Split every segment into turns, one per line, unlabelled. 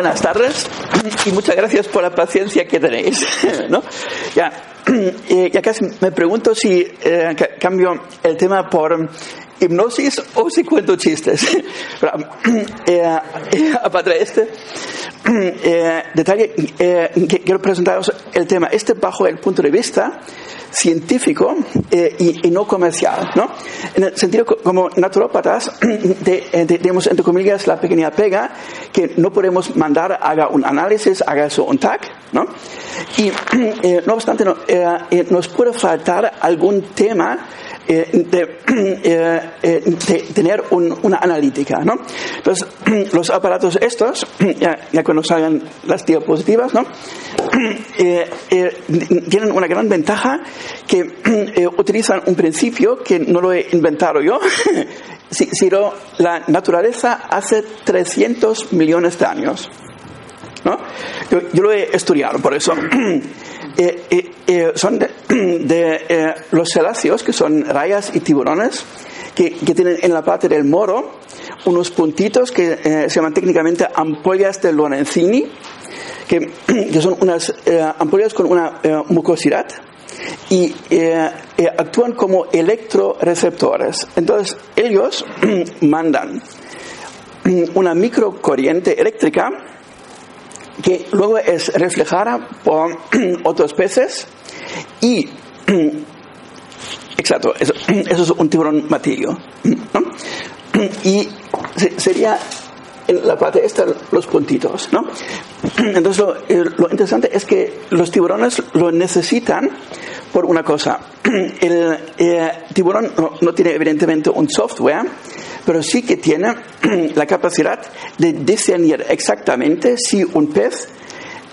buenas tardes y muchas gracias por la paciencia que tenéis. ¿no? Ya, ya casi me pregunto si eh, cambio el tema por hipnosis o si cuento chistes. Pero, eh, eh, aparte de este eh, detalle, eh, quiero presentaros el tema este bajo el punto de vista científico eh, y, y, no comercial, ¿no? En el sentido como naturópatas eh, tenemos entre comillas la pequeña pega que no podemos mandar haga un análisis, haga eso un TAC, ¿no? Y eh, no obstante no, eh, nos puede faltar algún tema eh, de, eh, eh, de, tener un, una analítica, ¿no? Entonces, los aparatos estos, ya, ya cuando salgan las diapositivas, ¿no? tienen una gran ventaja que utilizan un principio que no lo he inventado yo, sino la naturaleza hace 300 millones de años. ¿no? Yo, yo lo he estudiado, por eso. Eh, eh, eh, son de, eh, los celáceos, que son rayas y tiburones, que, tienen en la parte del moro unos puntitos que se llaman técnicamente ampollas de Lorenzini, que, que son unas ampollas con una mucosidad y actúan como electroreceptores. Entonces, ellos mandan una microcorriente eléctrica que luego es reflejada por otros peces y exacto eso, eso es un tiburón matillo y sería en la parte esta los puntitos ¿no? entonces lo, lo, interesante es que los tiburones lo necesitan por una cosa el eh, tiburón no, no tiene evidentemente un software pero sí que tiene la capacidad de discernir exactamente si un pez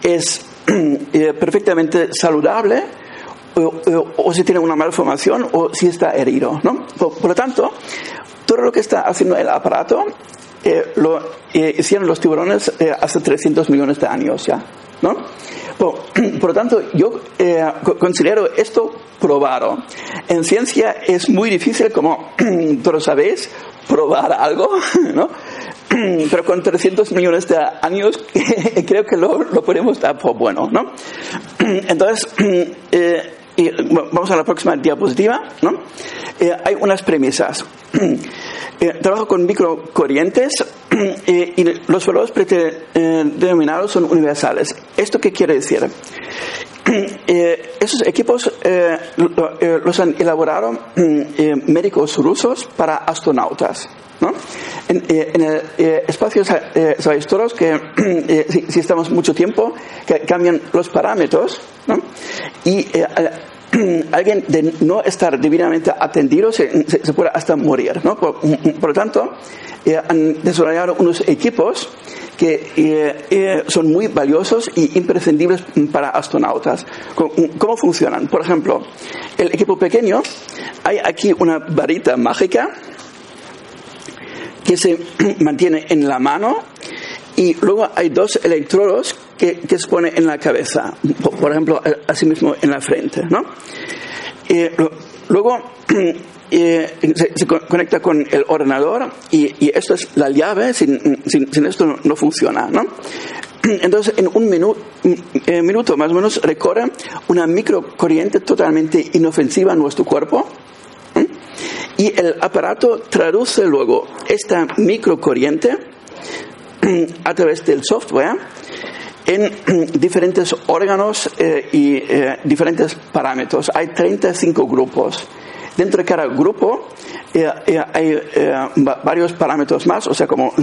es eh, perfectamente saludable o, o, o, si tiene una malformación o si está herido. ¿no? Por, por, lo tanto, todo lo que está haciendo el aparato eh, lo eh, hicieron los tiburones eh, hace 300 millones de años ya. ¿no? Por, por, lo tanto, yo eh, considero esto probado. En ciencia es muy difícil, como todos sabéis, probar algo, ¿no? Pero con 300 millones de años creo que lo, lo podemos dar por bueno, ¿no? Entonces, eh, vamos a la próxima diapositiva, ¿no? Eh, hay unas premisas. Eh, trabajo con microcorrientes eh, y los valores predeterminados son universales. ¿Esto qué quiere decir? Eh, esos equipos eh, eh, los han elaborado mm, médicos rusos para astronautas. ¿no? En, en, el espacio sabéis todos que si, si, estamos mucho tiempo que cambian los parámetros ¿no? y alguien de no estar debidamente atendido se, se, se puede hasta morir. ¿no? Por, por, lo tanto, eh, han desarrollado unos equipos que eh, eh, son muy valiosos y imprescindibles para astronautas. ¿Cómo, ¿Cómo, funcionan? Por ejemplo, el equipo pequeño, hay aquí una varita mágica que se mantiene en la mano y luego hay dos electrodos que, que se ponen en la cabeza, por, por ejemplo, asimismo en la frente, ¿no? Eh, luego eh, se, se, conecta con el ordenador y, y, esto es la llave, sin, sin, sin esto no, funciona, ¿no? Entonces, en un minuto, eh, minuto más o menos recorre una microcorriente totalmente inofensiva a nuestro cuerpo, y el aparato traduce luego esta microcorriente a través del software en diferentes órganos eh, y eh, diferentes parámetros. Hay 35 grupos. Dentro de cada grupo eh, eh hay eh, varios parámetros más, o sea, como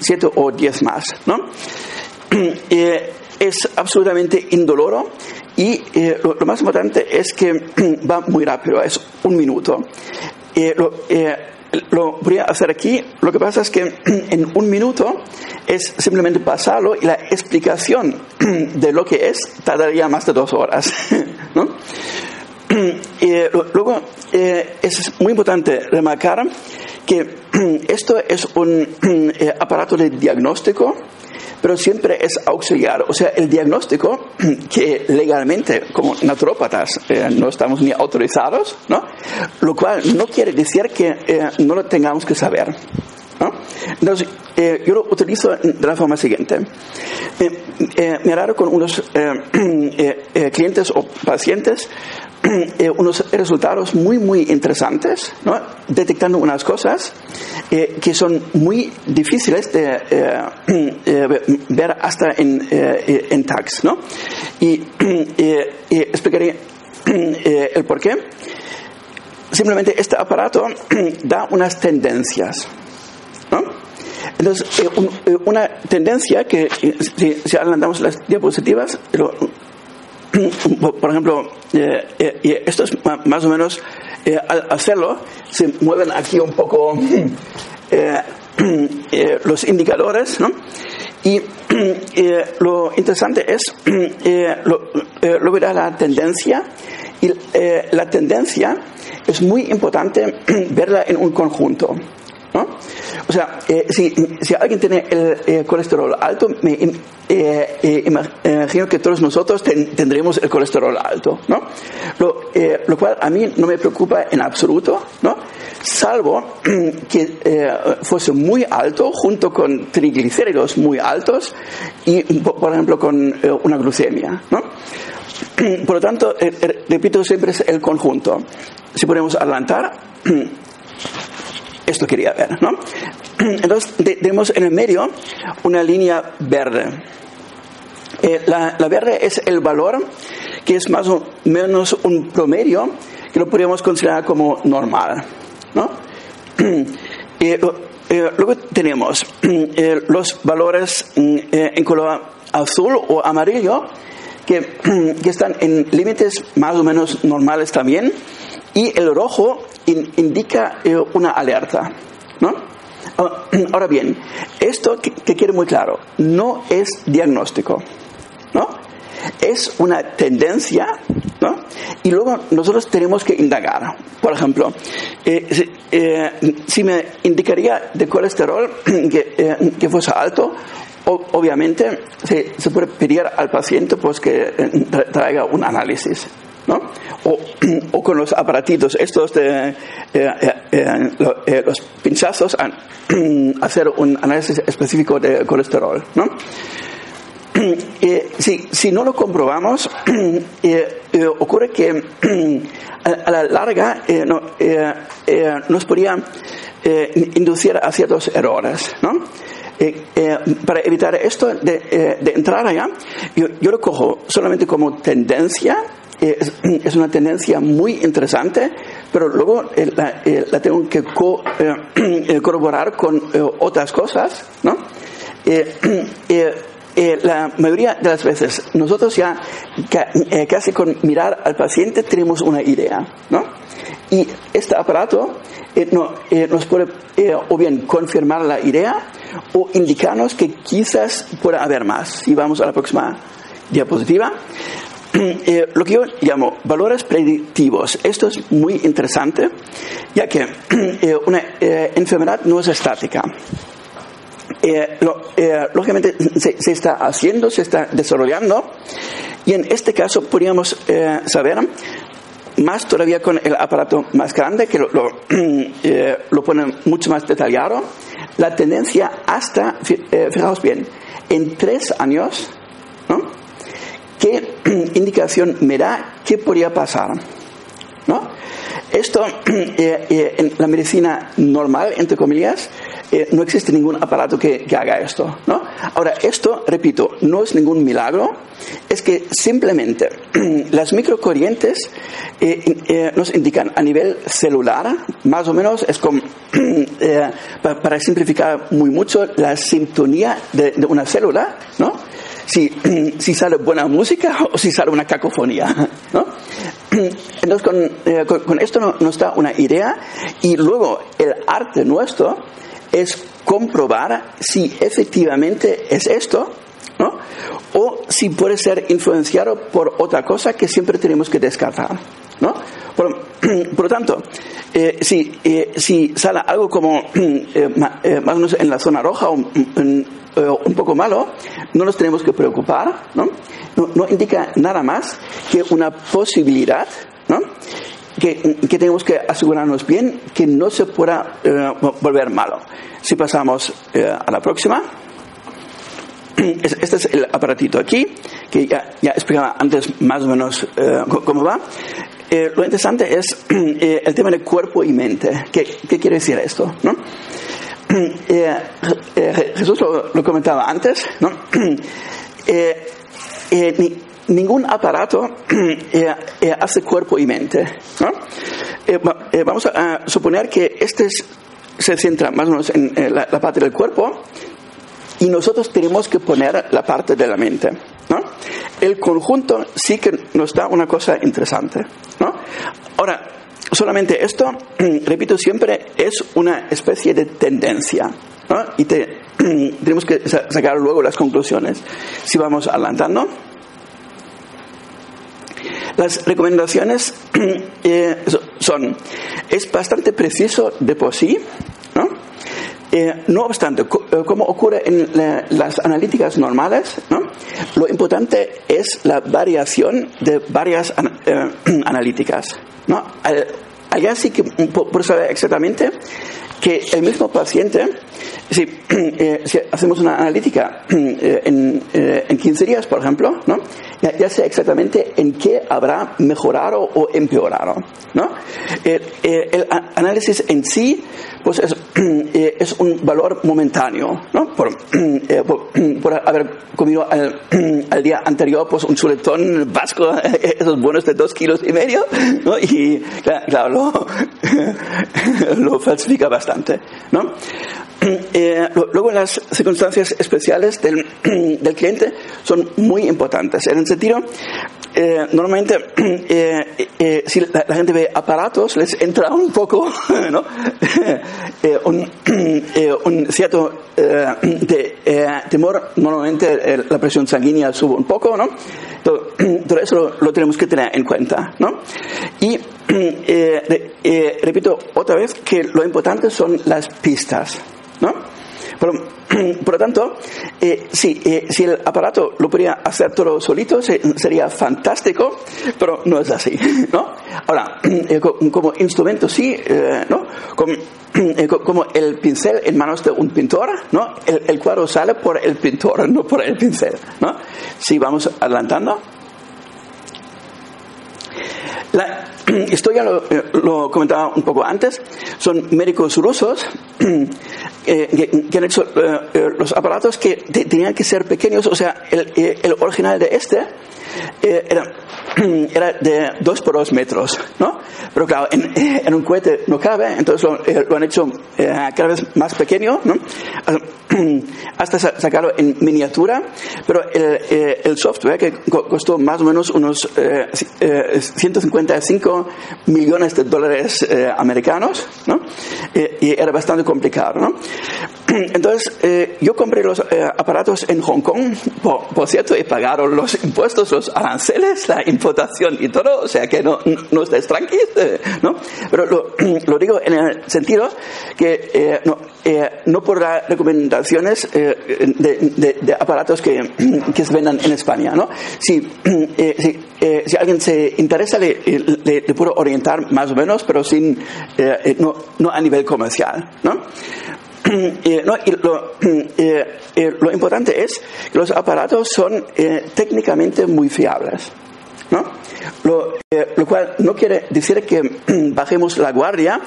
7 o 10 más. ¿no? es absolutamente indoloro y lo, lo, más importante es que va muy rápido, es un minuto. Lo, lo voy a hacer aquí. Lo que pasa es que en un minuto es simplemente pasarlo y la explicación de lo que es tardaría más de dos horas. ¿no? Y luego eh, es muy importante remarcar que esto es un eh, aparato de diagnóstico pero siempre es auxiliar. O sea, el diagnóstico, que legalmente, como naturópatas, eh, no estamos ni autorizados, ¿no? Lo cual no quiere decir que eh, no lo tengamos que saber. ¿no? Entonces, eh, yo lo utilizo de la forma siguiente. Eh, eh, me raro con unos clientes o pacientes unos resultados muy, muy interesantes, ¿no? detectando unas cosas que son muy difíciles de ver hasta en, en tags. ¿no? Y, explicaré el por qué. Simplemente este aparato da unas tendencias. Entonces, eh, eh, una tendencia que, eh, si, adelantamos las diapositivas, por ejemplo, esto es más o menos, al hacerlo, se mueven aquí un poco los indicadores, ¿no? Y lo interesante es, lo, lo da la tendencia, y la tendencia es muy importante verla en un conjunto. O sea, eh, si, alguien tiene el eh, colesterol alto, me eh, imagino que todos nosotros tendremos el colesterol alto, ¿no? Lo, cual a mí no me preocupa en absoluto, ¿no? Salvo que fuese muy alto junto con triglicéridos muy altos y, por ejemplo, con una glucemia, ¿no? Por lo tanto, repito, siempre el conjunto. Si podemos adelantar, esto quería ver, ¿no? Entonces tenemos en el medio una línea verde. Eh, la, verde es el valor que es más o menos un promedio que lo podríamos considerar como normal, ¿no? Eh, eh, luego tenemos los valores mm, en color azul o amarillo que, que están en límites más o menos normales también y el rojo indica eh, una alerta. ¿no? Ah, ahora bien, esto que, quede muy claro, no es diagnóstico. ¿no? Es una tendencia ¿no? y luego nosotros tenemos que indagar. Por ejemplo, eh, eh, si me indicaría de colesterol que, que fuese alto, obviamente se, se, puede pedir al paciente pues, que traiga un análisis. ¿no? O, con los aparatitos estos de eh, eh, eh, los pinchazos, hacer un análisis específico de colesterol, ¿no? si, si, no lo comprobamos, ocurre que a, la larga no, nos podría inducir a ciertos errores. ¿no? para evitar esto de, de entrar allá, yo, lo cojo solamente como tendencia es, una tendencia muy interesante, pero luego eh, eh, la, tengo que eh, corroborar con otras cosas, ¿no? la mayoría de las veces nosotros ya casi con mirar al paciente tenemos una idea, ¿no? Y este aparato nos puede o bien confirmar la idea o indicarnos que quizás pueda haber más. Si vamos a la próxima diapositiva. Eh, lo que yo llamo valores predictivos. Esto es muy interesante, ya que eh, una eh, enfermedad no es estática. lógicamente se, se, está haciendo, se está desarrollando, y en este caso podríamos saber más todavía con el aparato más grande, que lo, lo, lo pone mucho más detallado, la tendencia hasta, fijaos bien, en tres años. ¿Qué indicación me da qué podría pasar? ¿No? Esto, eh, eh, en la medicina normal, entre comillas, eh, no existe ningún aparato que, haga esto. ¿no? Ahora, esto, repito, no es ningún milagro, es que simplemente las microcorrientes nos indican a nivel celular, más o menos, es como, para, simplificar muy mucho, la sintonía de, de una célula, ¿no? Si, si sale buena música o si sale una cacofonía. ¿no? Entonces, con, eh, con, esto nos da una idea y luego el arte nuestro es comprobar si efectivamente es esto ¿no? o si puede ser influenciado por otra cosa que siempre tenemos que descartar. ¿no? Por, lo tanto, eh, si, eh, si sale algo como eh, más o menos en la zona roja o en, un poco malo, no nos tenemos que preocupar, ¿no? No, indica nada más que una posibilidad, ¿no? que, que, tenemos que asegurarnos bien que no se pueda volver malo. Si pasamos a la próxima. Este es el aparatito aquí, que ya, ya explicaba antes más o menos cómo va. Eh, lo interesante es eh, el tema de cuerpo y mente. ¿Qué, qué quiere decir esto? ¿no? Eh, Jesús lo, comentaba antes, ¿no? Ni, ningún aparato hace cuerpo y mente. ¿no? vamos a, suponer que este se centra más o menos en la, la parte del cuerpo y nosotros tenemos que poner la parte de la mente. ¿no? El conjunto sí que nos da una cosa interesante. ¿no? Ahora, solamente esto, repito siempre, es una especie de tendencia. ¿no? Y te, tenemos que sacar luego las conclusiones. Si vamos adelantando. Las recomendaciones eh, son, es bastante preciso de por sí. Eh, no obstante, eh, como ocurre en las analíticas normales, ¿no? lo importante es la variación de varias eh, analíticas. ¿no? Allá sí que por saber exactamente que el mismo paciente, si, si hacemos una analítica en, en, 15 días, por ejemplo, ¿no? ya, ya, sé exactamente en qué habrá mejorado o empeorado. ¿no? el análisis en sí pues es, eh, es un valor momentáneo, ¿no? Por, eh, por, haber comido al, al, día anterior pues un chuletón vasco, esos buenos de dos kilos y medio, ¿no? Y claro, lo, lo falsifica bastante, ¿no? Eh, luego las circunstancias especiales del, del, cliente son muy importantes. En el sentido, eh, normalmente eh, si la, gente ve aparatos, les entra un poco ¿no? un, un, cierto de, temor. Normalmente la presión sanguínea sube un poco, ¿no? Todo, todo eso lo, lo, tenemos que tener en cuenta, ¿no? Y repito otra vez que lo importante son las pistas. ¿No? Por, lo tanto, eh, sí, eh, si el aparato lo podría hacer todo solito sería fantástico, pero no es así, ¿no? Ahora, eh, como instrumento sí, ¿no? Como, el pincel en manos de un pintor, ¿no? El, el, cuadro sale por el pintor, no por el pincel, ¿no? Si vamos adelantando. La, esto ya eh, lo, comentaba un poco antes, son médicos rusos eh, que, han hecho eh, los aparatos que tenían que ser pequeños, o sea, el original de este era era de 2 por 2 metros, ¿no? Pero claro, en, en, un cohete no cabe, entonces lo, eh, lo han hecho eh, cada vez más pequeño, ¿no? Hasta sacarlo en miniatura, pero el, eh, el software que costó más o menos unos 155 millones de dólares americanos, ¿no? y era bastante complicado, ¿no? Entonces, yo compré los aparatos en Hong Kong, por, por, cierto, y pagaron los impuestos, los aranceles, la imputación y todo, o sea que no, no estés tranquilo, ¿no? Pero lo, digo en el sentido que eh, no, eh, no por las recomendaciones eh, de, de, aparatos que, que, se vendan en España, ¿no? Si, eh, si, eh, si alguien se interesa, le, le, le, puedo orientar más o menos, pero sin, no, no a nivel comercial, ¿no? No, y lo, lo, importante es que los aparatos son técnicamente muy fiables. ¿no? Lo, eh, lo, cual no quiere decir que bajemos la guardia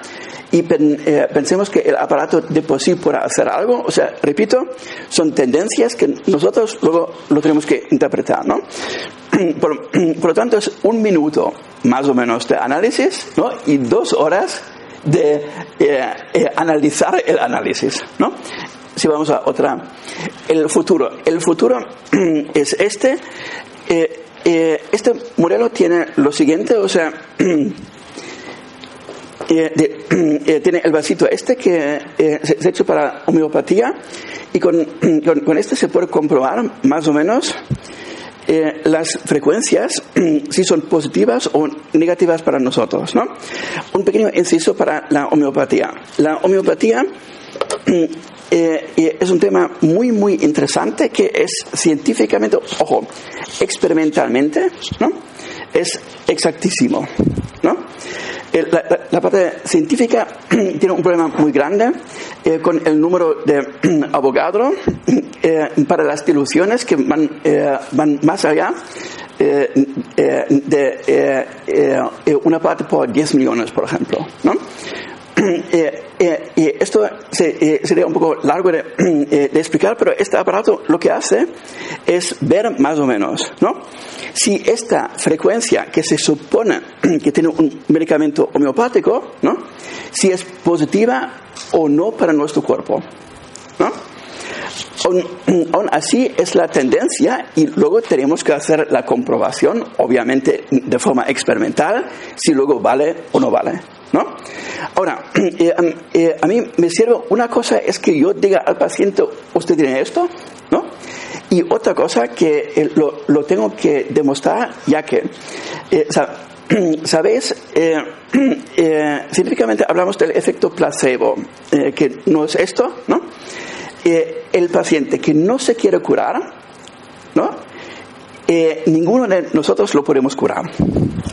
y eh, pensemos que el aparato de por sí pueda hacer algo. O sea, repito, son tendencias que nosotros luego lo tenemos que interpretar. ¿no? Por, por lo tanto, es un minuto más o menos de análisis ¿no? y dos horas de eh, analizar el análisis. ¿no? Si vamos a otra, el futuro. El futuro es este. Eh, este modelo tiene lo siguiente, o sea, eh, eh, tiene el vasito este que se, ha hecho para homeopatía y con, con, este se puede comprobar más o menos las frecuencias si son positivas o negativas para nosotros. ¿no? Un pequeño inciso para la homeopatía. La homeopatía eh, es un tema muy, muy interesante que es científicamente, ojo, experimentalmente, ¿no? Es exactísimo, ¿no? La, parte científica tiene un problema muy grande con el número de abogados para las diluciones que van, van más allá de una parte por 10 millones, por ejemplo. ¿no? Eh, eh, esto eh, sería un poco largo de, explicar, pero este aparato lo que hace es ver más o menos, ¿no? Si esta frecuencia que se supone que tiene un medicamento homeopático, ¿no? Si es positiva o no para nuestro cuerpo, ¿no? Aún, así es la tendencia y luego tenemos que hacer la comprobación, obviamente de forma experimental, si luego vale o no vale. ¿No? Ahora, eh, eh, a mí me sirve una cosa es que yo diga al paciente, usted tiene esto, ¿no? Y otra cosa que eh, lo, lo, tengo que demostrar, ya que, ¿sabéis? científicamente hablamos del efecto placebo, que no es esto, ¿no? el paciente que no se quiere curar. Ninguno de nosotros lo podemos curar.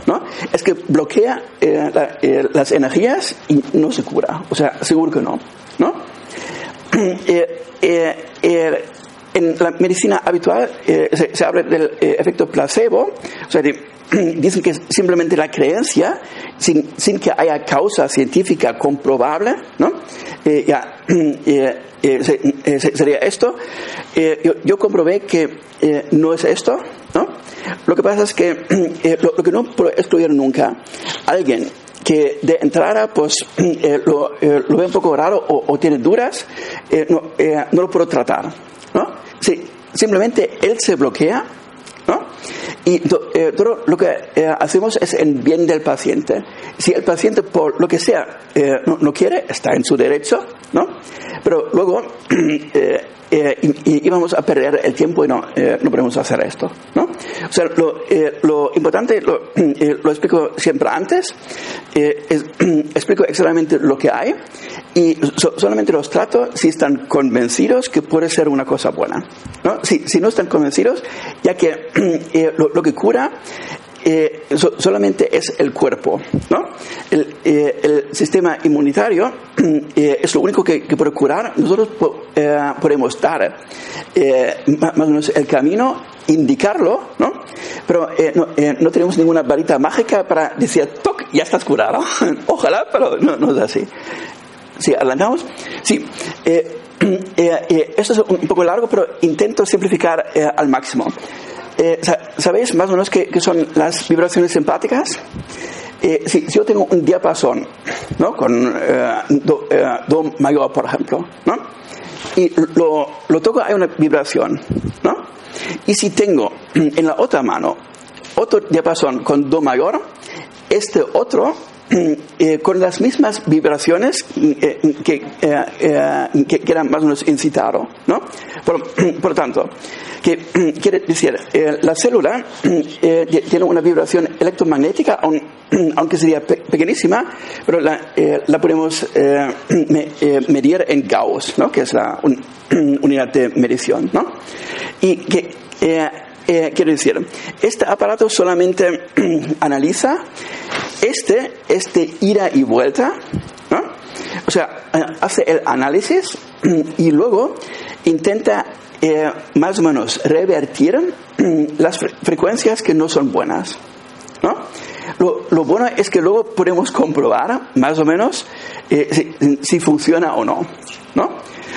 ¿no? Es que bloquea eh, eh, las energías y no se cura. O sea, seguro que no. ¿no? Eh, en la medicina habitual se, habla del efecto placebo, o sea, dicen que es simplemente la creencia sin, sin, que haya causa científica comprobable, ¿no? ya, sería esto. Yo, yo, comprobé que no es esto, ¿no? Lo que pasa es que eh, lo, que no puedo excluir nunca, alguien que de entrada pues eh, lo, eh, lo, ve un poco raro o, tiene dudas, no, no, lo puedo tratar. ¿no? Sí, simplemente él se bloquea ¿no? Y todo lo que hacemos es en bien del paciente. Si el paciente, por lo que sea, no, no, quiere, está en su derecho, ¿no? Pero luego eh, y, íbamos a perder el tiempo y no, eh, no podemos hacer esto. ¿no? O sea, lo, eh, lo importante, lo, lo, explico siempre antes, es, explico exactamente lo que hay y solamente los trato si están convencidos que puede ser una cosa buena. ¿no? Si, si no están convencidos, ya que lo, lo que cura eh, solamente es el cuerpo. ¿no? El, eh, el sistema inmunitario eh, es lo único que, que curar. Nosotros podemos dar más o menos el camino, indicarlo, ¿no? pero no, no, tenemos ninguna varita mágica para decir, toc, ya estás curado. Ojalá, pero no, no es así. ¿Sí, adelantamos? Sí. esto es un poco largo, pero intento simplificar al máximo. Eh, ¿Sabéis más o menos qué, son las vibraciones simpáticas? Eh, si, yo tengo un diapasón, ¿no? Con eh, do, mayor, por ejemplo, ¿no? Y lo, lo toco, hay una vibración, ¿no? Y si tengo en la otra mano otro diapasón con do mayor, este otro eh, con las mismas vibraciones eh, que, eh, que, que, eran más o menos incitado. ¿no? Por, por tanto, que quiere decir, la célula tiene una vibración electromagnética, aunque sería pequeñísima, pero la, la podemos medir en Gauss, ¿no? que es la unidad de medición. ¿no? Y que eh, quiero decir, este aparato solamente analiza este, este ida y vuelta, ¿no? o sea, eh, hace el análisis y luego intenta eh, más o menos revertir las frecuencias que no son buenas. ¿no? Lo, lo, bueno es que luego podemos comprobar más o menos si, si, funciona o no.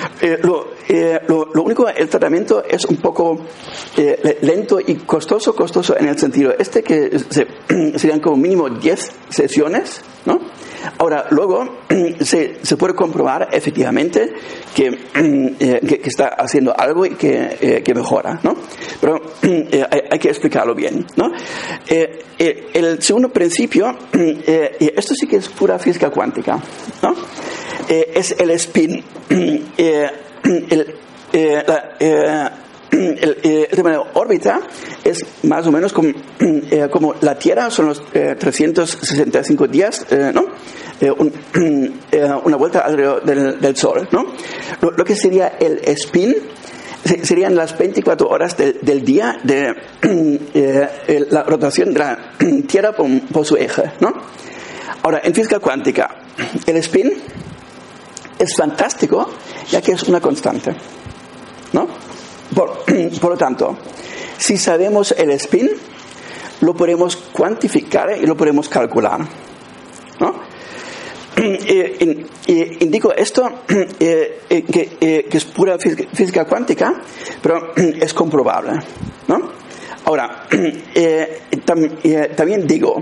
¿No? lo, eh, lo, único, el tratamiento es un poco eh, lento y costoso, costoso en el sentido este que serían como mínimo 10 sesiones, ¿no? Ahora, luego se, se puede comprobar efectivamente que, eh, que, está haciendo algo y que, que mejora, ¿no? Pero hay, hay, que explicarlo bien, ¿no? el segundo principio, esto sí que es pura física cuántica, ¿no? Es el spin. el, eh, eh, el, eh, el, tema de órbita es más o menos como, como la Tierra, son los 365 días, ¿no? una vuelta alrededor del, Sol, ¿no? Lo, que sería el spin serían las 24 horas del, día de la rotación de la Tierra por, por su eje, ¿no? Ahora, en física cuántica, el spin es fantástico ya que es una constante. ¿no? Por, lo tanto, si sabemos el spin, lo podemos cuantificar y lo podemos calcular. ¿no? Eh, eh, indico esto eh, que, es pura física, cuántica, pero es comprobable. ¿no? Ahora, también digo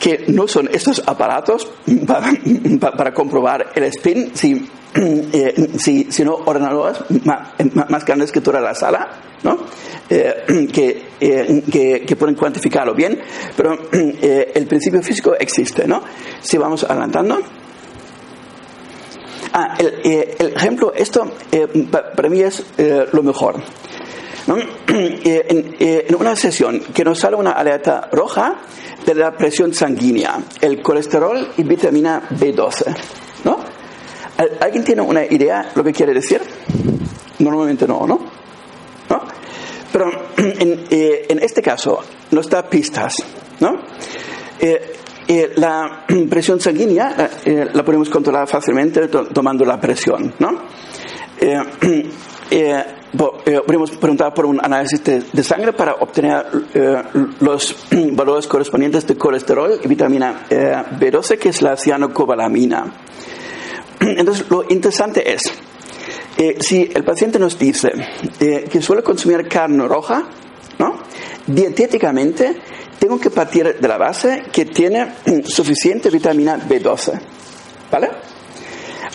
que no son estos aparatos para, comprobar el spin si eh, ordenadores más, grandes que toda la sala, ¿no? Eh, que, eh, que, que, pueden cuantificarlo bien, pero el principio físico existe, ¿no? Si vamos adelantando. Ah, el ejemplo, esto para mí es lo mejor. En, en, una sesión que nos sale una alerta roja de la presión sanguínea, el colesterol y vitamina B12, ¿no? ¿Alguien tiene una idea lo que quiere decir? Normalmente no, ¿no? Pero eh, en, este caso nos da pistas, ¿no? Eh, eh, la presión sanguínea la podemos controlar fácilmente tomando la presión, ¿no? podemos preguntar por un análisis de, sangre para obtener los valores correspondientes de colesterol y vitamina B12, que es la cianocobalamina. Entonces, lo interesante es, eh, si el paciente nos dice eh, que suele consumir carne roja, ¿no? dietéticamente tengo que partir de la base que tiene suficiente vitamina B12. ¿Vale?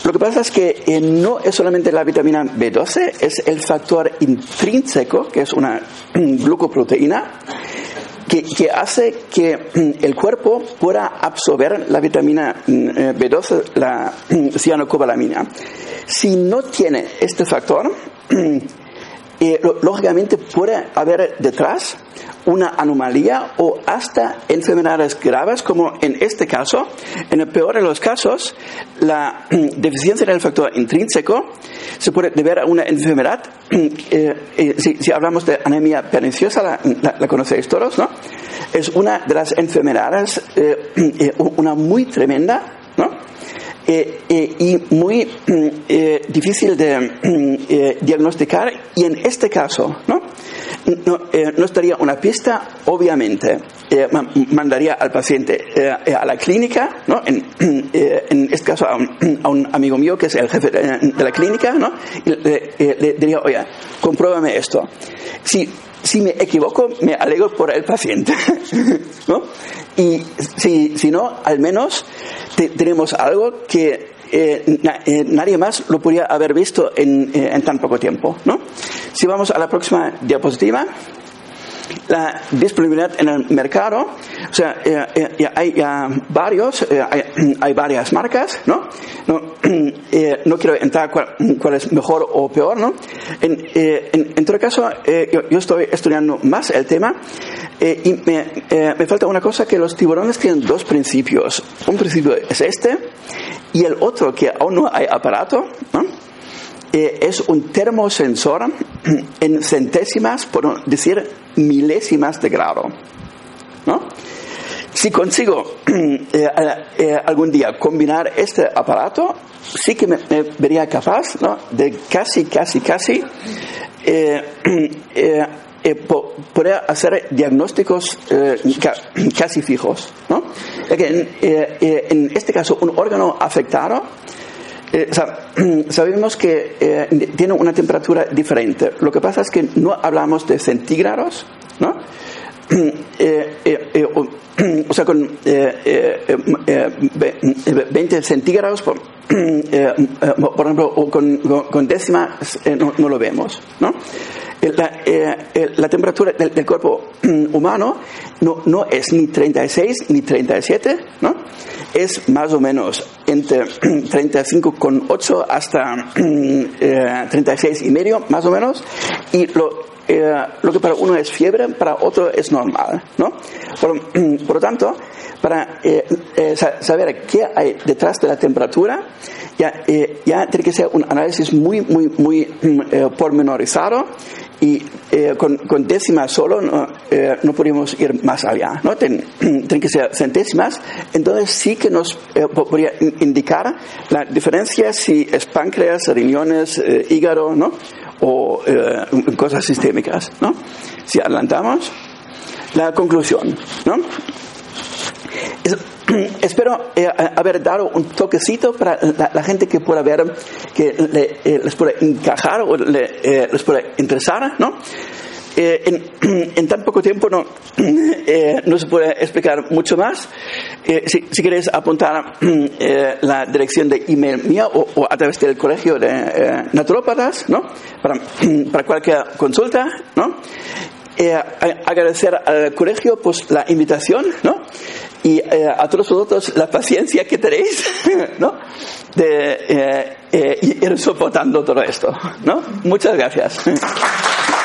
Lo que pasa es que eh, no es solamente la vitamina B12, es el factor intrínseco, que es una glucoproteína, que, hace que mm, el cuerpo pueda absorber la vitamina mm, eh, B12, la cianocobalamina. Si no tiene este factor, eh, lógicamente puede haber detrás una anomalía o hasta enfermedades graves, como en este caso. En el peor de los casos, la deficiencia del factor intrínseco se puede deber a una enfermedad. Eh, eh, si, hablamos de anemia perniciosa, la, conocéis todos, ¿no? Es una de las enfermedades, eh, una muy tremenda, ¿no? Y muy difícil de diagnosticar y en este caso, ¿no? no, eh, no estaría una pista, obviamente, eh, mandaría al paciente eh, a la clínica, ¿no? en, en, este caso a un, amigo mío que es el jefe de, la clínica, ¿no? y le, diría, oye, compruébame esto. Si, si me equivoco, me alegro por el paciente. ¿no? Y si, si no, al menos tenemos algo que eh, eh, nadie más lo podría haber visto en, eh, en, tan poco tiempo. ¿no? Si vamos a la próxima diapositiva, la disponibilidad en el mercado, o sea, hay varios, hay, varias marcas, ¿no? No, no quiero entrar cuál, es mejor o peor, ¿no? En, todo caso, yo, estoy estudiando más el tema y me, me falta una cosa que los tiburones tienen dos principios. Un principio es este y el otro, que aún no hay aparato, eh, es un termosensor en centésimas, por decir milésimas de grado. Si consigo eh, eh, algún día combinar este aparato, sí que me, vería capaz de casi, casi, casi poder hacer diagnósticos casi fijos. ¿no? En, en, este caso, un órgano afectado, eh, sabemos que eh, tiene una temperatura diferente. Lo que pasa es que no hablamos de centígrados, ¿no? o, sea, con 20 centígrados, por, ejemplo, o con, décimas, no, lo vemos, ¿no? La, eh, eh, la temperatura del, cuerpo mm, humano no, no, es ni 36 ni 37, ¿no? Es más o menos entre 35,8 hasta 36 mm, eh, y medio, más o menos, y lo, lo que para uno es fiebre, para otro es normal, ¿no? Por, mm, por lo tanto, para saber qué hay detrás de la temperatura, ya, ya tiene que ser un análisis muy, muy, muy pormenorizado y eh, con, con, décimas solo no, eh, no podríamos ir más allá, ¿no? Tienen que ser centésimas, entonces sí que nos eh, podría indicar la diferencia si es páncreas, riñones, eh, hígado, ¿no? O eh, cosas sistémicas, ¿no? Si adelantamos, la conclusión, ¿no? espero eh, haber dado un toquecito para la, la gente que pueda ver, que le, eh, les pueda encajar o le, eh, les pueda interesar, ¿no? Eh, en, en, tan poco tiempo no, eh, no se puede explicar mucho más. Eh, si, si, apuntar la dirección de email mía o, o, a través del colegio de naturópatas, ¿no? Para, para cualquier consulta, ¿no? agradecer al colegio pues la invitación, ¿no? Y eh, a todos vosotros la paciencia que tenéis, ¿no? De eh, eh, ir soportando todo esto, ¿no? Muchas gracias.